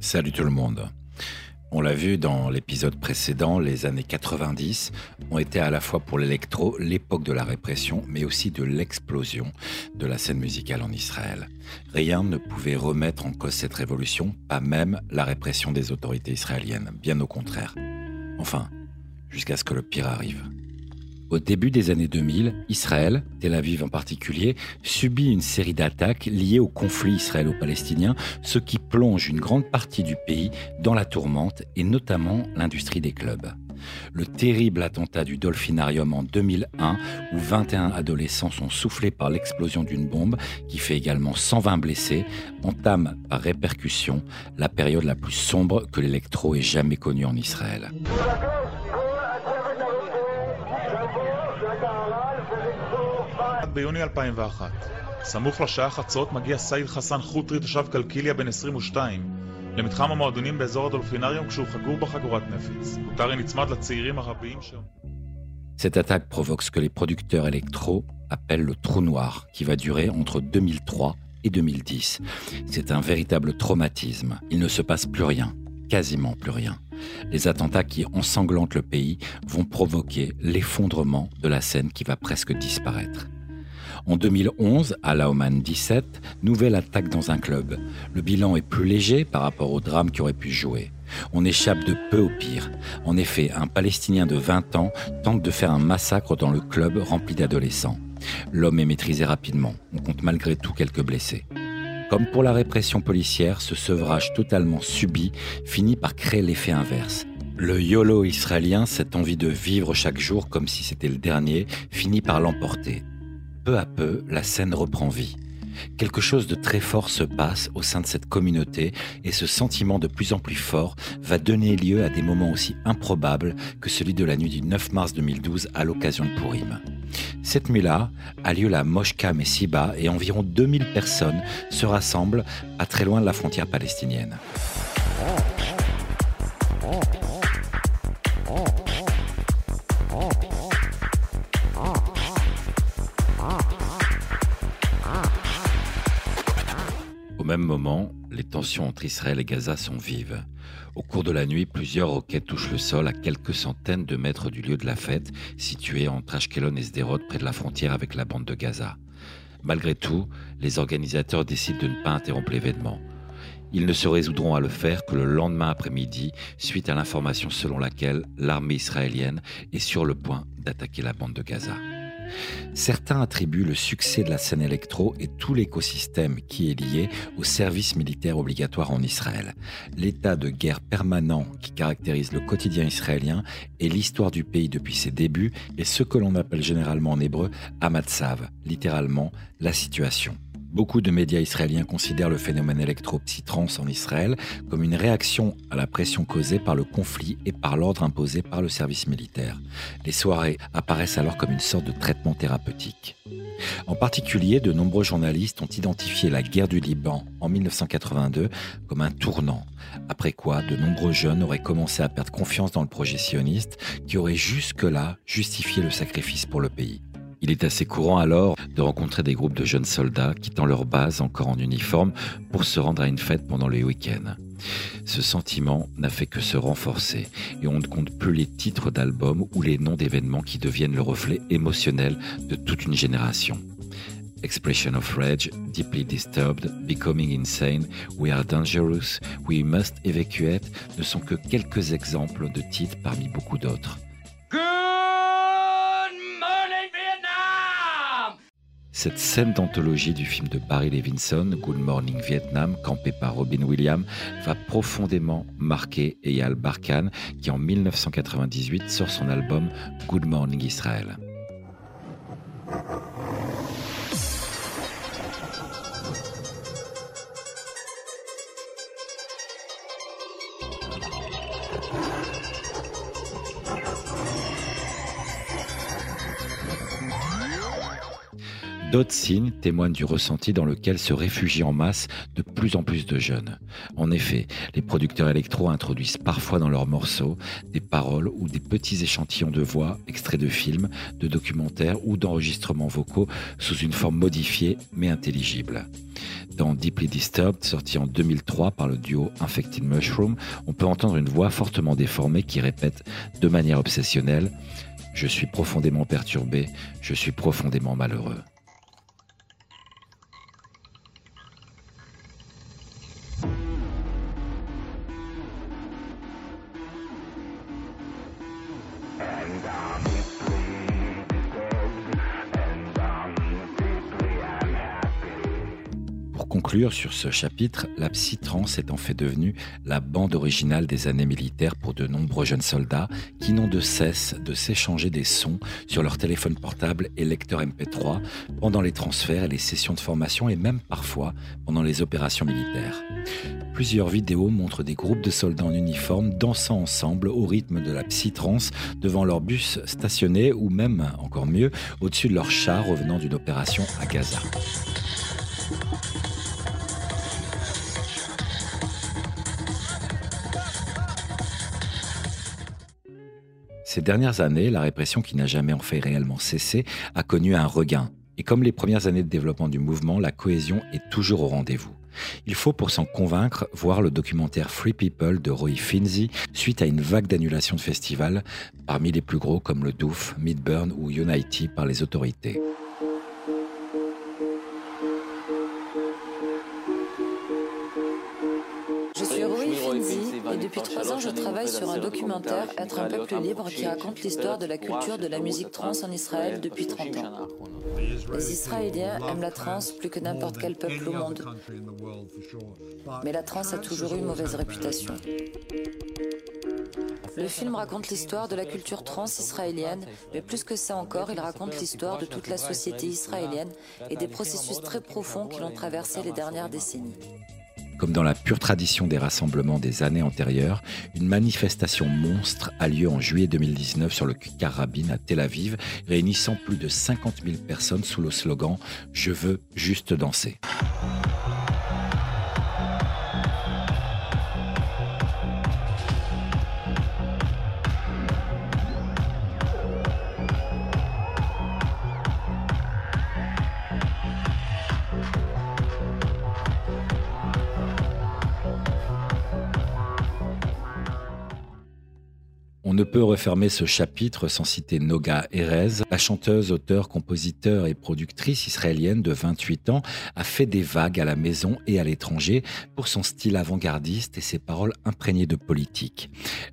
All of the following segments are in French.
Salut tout le monde. On l'a vu dans l'épisode précédent, les années 90 ont été à la fois pour l'électro l'époque de la répression, mais aussi de l'explosion de la scène musicale en Israël. Rien ne pouvait remettre en cause cette révolution, pas même la répression des autorités israéliennes, bien au contraire. Enfin, jusqu'à ce que le pire arrive. Au début des années 2000, Israël, Tel Aviv en particulier, subit une série d'attaques liées au conflit israélo-palestinien, ce qui plonge une grande partie du pays dans la tourmente et notamment l'industrie des clubs. Le terrible attentat du Dolphinarium en 2001, où 21 adolescents sont soufflés par l'explosion d'une bombe qui fait également 120 blessés, entame par répercussion la période la plus sombre que l'électro ait jamais connue en Israël. ביוני 2001. סמוך לשעה חצות מגיע סעיד חסן חוטרי, תושב קלקיליה בן 22, למתחם המועדונים באזור הדולפינריום כשהוא חגור בחגורת נפיץ. קוטרי נצמד לצעירים הרבים ש... Cette attaque provoque ce que les producteurs électro appellent le trou noir, qui va durer entre 2003 et 2010. C'est un véritable traumatisme. Il ne se passe plus rien, quasiment plus rien. Les attentats qui ensanglantent le pays vont provoquer l'effondrement de la scène qui va presque disparaître. En 2011, à Laoman 17, nouvelle attaque dans un club. Le bilan est plus léger par rapport au drame qui aurait pu jouer. On échappe de peu au pire. En effet, un Palestinien de 20 ans tente de faire un massacre dans le club rempli d'adolescents. L'homme est maîtrisé rapidement. On compte malgré tout quelques blessés. Comme pour la répression policière, ce sevrage totalement subi finit par créer l'effet inverse. Le YOLO israélien, cette envie de vivre chaque jour comme si c'était le dernier, finit par l'emporter peu à peu, la scène reprend vie. Quelque chose de très fort se passe au sein de cette communauté et ce sentiment de plus en plus fort va donner lieu à des moments aussi improbables que celui de la nuit du 9 mars 2012 à l'occasion de Purim. Cette nuit-là a lieu la Moshka Messiba et environ 2000 personnes se rassemblent à très loin de la frontière palestinienne. Même moment, les tensions entre Israël et Gaza sont vives. Au cours de la nuit, plusieurs roquettes touchent le sol à quelques centaines de mètres du lieu de la fête, situé entre Ashkelon et Sderot, près de la frontière avec la bande de Gaza. Malgré tout, les organisateurs décident de ne pas interrompre l'événement. Ils ne se résoudront à le faire que le lendemain après-midi, suite à l'information selon laquelle l'armée israélienne est sur le point d'attaquer la bande de Gaza. Certains attribuent le succès de la scène électro et tout l'écosystème qui est lié au service militaire obligatoire en Israël. L'état de guerre permanent qui caractérise le quotidien israélien et l'histoire du pays depuis ses débuts est ce que l'on appelle généralement en hébreu Amatsav, littéralement la situation. Beaucoup de médias israéliens considèrent le phénomène électro-psytrance en Israël comme une réaction à la pression causée par le conflit et par l'ordre imposé par le service militaire. Les soirées apparaissent alors comme une sorte de traitement thérapeutique. En particulier, de nombreux journalistes ont identifié la guerre du Liban en 1982 comme un tournant, après quoi de nombreux jeunes auraient commencé à perdre confiance dans le projet sioniste qui aurait jusque-là justifié le sacrifice pour le pays. Il est assez courant alors de rencontrer des groupes de jeunes soldats quittant leur base encore en uniforme pour se rendre à une fête pendant les week-ends. Ce sentiment n'a fait que se renforcer et on ne compte plus les titres d'albums ou les noms d'événements qui deviennent le reflet émotionnel de toute une génération. Expression of Rage, Deeply Disturbed, Becoming Insane, We Are Dangerous, We Must Evacuate ne sont que quelques exemples de titres parmi beaucoup d'autres. Cette scène d'anthologie du film de Barry Levinson, Good Morning Vietnam, campé par Robin Williams, va profondément marquer Eyal Barkan, qui en 1998 sort son album Good Morning Israel. D'autres signes témoignent du ressenti dans lequel se réfugient en masse de plus en plus de jeunes. En effet, les producteurs électro introduisent parfois dans leurs morceaux des paroles ou des petits échantillons de voix, extraits de films, de documentaires ou d'enregistrements vocaux sous une forme modifiée mais intelligible. Dans Deeply Disturbed, sorti en 2003 par le duo Infected Mushroom, on peut entendre une voix fortement déformée qui répète de manière obsessionnelle ⁇ Je suis profondément perturbé, je suis profondément malheureux ⁇ down. Conclure sur ce chapitre, la psy-trans est en fait devenue la bande originale des années militaires pour de nombreux jeunes soldats qui n'ont de cesse de s'échanger des sons sur leur téléphone portable et lecteur MP3 pendant les transferts et les sessions de formation et même parfois pendant les opérations militaires. Plusieurs vidéos montrent des groupes de soldats en uniforme dansant ensemble au rythme de la psy-trans devant leur bus stationné ou même, encore mieux, au-dessus de leur char revenant d'une opération à Gaza. Ces dernières années, la répression qui n'a jamais en fait réellement cessé a connu un regain. Et comme les premières années de développement du mouvement, la cohésion est toujours au rendez-vous. Il faut pour s'en convaincre voir le documentaire Free People de Roy Finzi suite à une vague d'annulations de festivals, parmi les plus gros comme le Doof, Midburn ou Unity par les autorités. Depuis trois ans, je travaille sur un documentaire Être un peuple libre qui raconte l'histoire de la culture de la musique trans en Israël depuis 30 ans. Les Israéliens aiment la trans plus que n'importe quel peuple au monde. Mais la trans a toujours eu une mauvaise réputation. Le film raconte l'histoire de la culture trans israélienne, mais plus que ça encore, il raconte l'histoire de toute la société israélienne et des processus très profonds qui l'ont traversé les dernières décennies. Comme dans la pure tradition des rassemblements des années antérieures, une manifestation monstre a lieu en juillet 2019 sur le Kikar Rabin à Tel Aviv, réunissant plus de 50 000 personnes sous le slogan Je veux juste danser. Ne peut refermer ce chapitre sans citer Noga Erez. La chanteuse, auteure, compositeur et productrice israélienne de 28 ans a fait des vagues à la maison et à l'étranger pour son style avant-gardiste et ses paroles imprégnées de politique.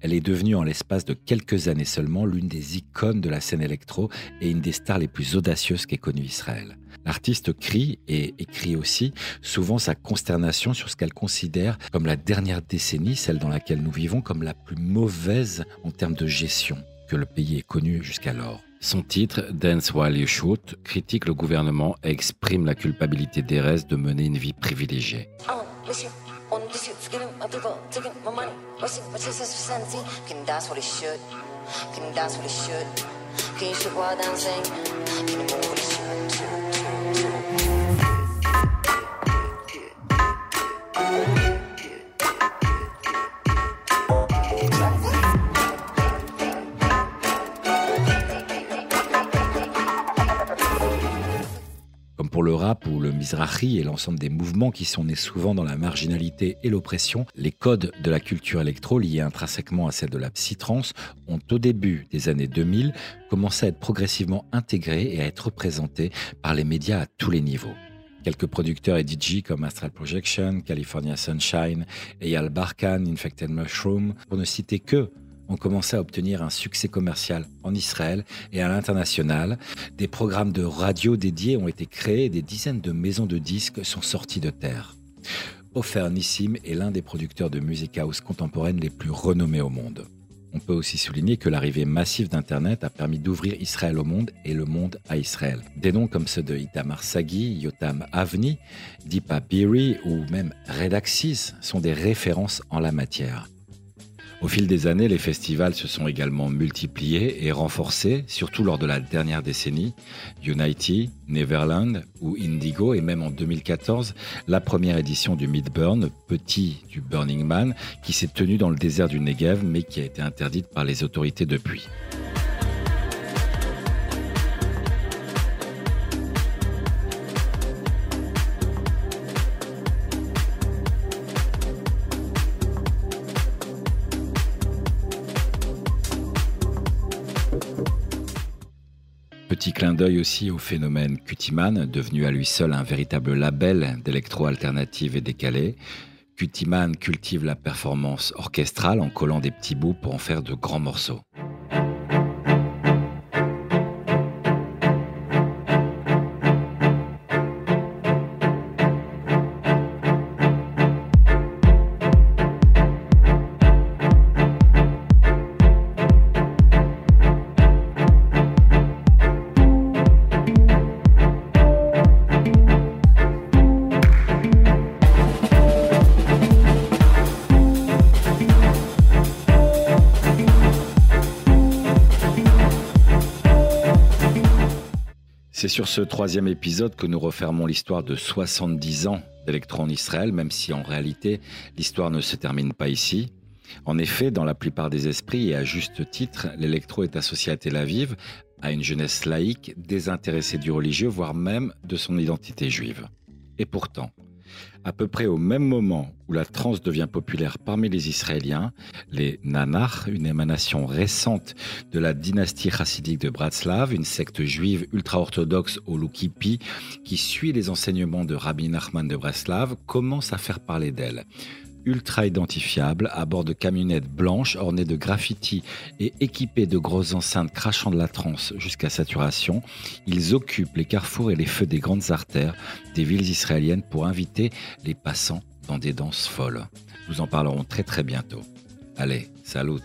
Elle est devenue en l'espace de quelques années seulement l'une des icônes de la scène électro et une des stars les plus audacieuses qu'ait connue Israël. L'artiste crie et écrit aussi souvent sa consternation sur ce qu'elle considère comme la dernière décennie, celle dans laquelle nous vivons, comme la plus mauvaise en termes de gestion que le pays ait connue jusqu'alors. Son titre, Dance While You Shoot, critique le gouvernement et exprime la culpabilité d'Erez de mener une vie privilégiée. pour mizrahi et l'ensemble des mouvements qui sont nés souvent dans la marginalité et l'oppression, les codes de la culture électro liés intrinsèquement à celle de la psytrance ont au début des années 2000 commencé à être progressivement intégrés et à être représentés par les médias à tous les niveaux. Quelques producteurs et DJ comme Astral Projection, California Sunshine, Eyal Barkan, Infected Mushroom, pour ne citer que, ont commencé à obtenir un succès commercial en Israël et à l'international. Des programmes de radio dédiés ont été créés et des dizaines de maisons de disques sont sorties de terre. Ofer Nissim est l'un des producteurs de music house contemporaine les plus renommés au monde. On peut aussi souligner que l'arrivée massive d'Internet a permis d'ouvrir Israël au monde et le monde à Israël. Des noms comme ceux de Itamar Sagi, Yotam Avni, Deepa Biri ou même Redaxis sont des références en la matière. Au fil des années, les festivals se sont également multipliés et renforcés, surtout lors de la dernière décennie. Unity, Neverland ou Indigo et même en 2014, la première édition du Midburn, petit du Burning Man, qui s'est tenue dans le désert du Negev mais qui a été interdite par les autorités depuis. Petit clin d'œil aussi au phénomène Cutiman, devenu à lui seul un véritable label d'électro-alternative et décalé. Cutiman cultive la performance orchestrale en collant des petits bouts pour en faire de grands morceaux. Sur ce troisième épisode que nous refermons l'histoire de 70 ans d'électro en Israël, même si en réalité l'histoire ne se termine pas ici. En effet, dans la plupart des esprits, et à juste titre, l'électro est associé à Tel Aviv, à une jeunesse laïque, désintéressée du religieux, voire même de son identité juive. Et pourtant, à peu près au même moment où la trance devient populaire parmi les Israéliens, les Nanach, une émanation récente de la dynastie chassidique de Bratslav, une secte juive ultra-orthodoxe au Lukipi, qui suit les enseignements de Rabbi Nachman de Bratslav, commence à faire parler d'elle ultra identifiables à bord de camionnettes blanches ornées de graffitis et équipées de grosses enceintes crachant de la transe jusqu'à saturation. Ils occupent les carrefours et les feux des grandes artères des villes israéliennes pour inviter les passants dans des danses folles. Nous en parlerons très très bientôt. Allez, salut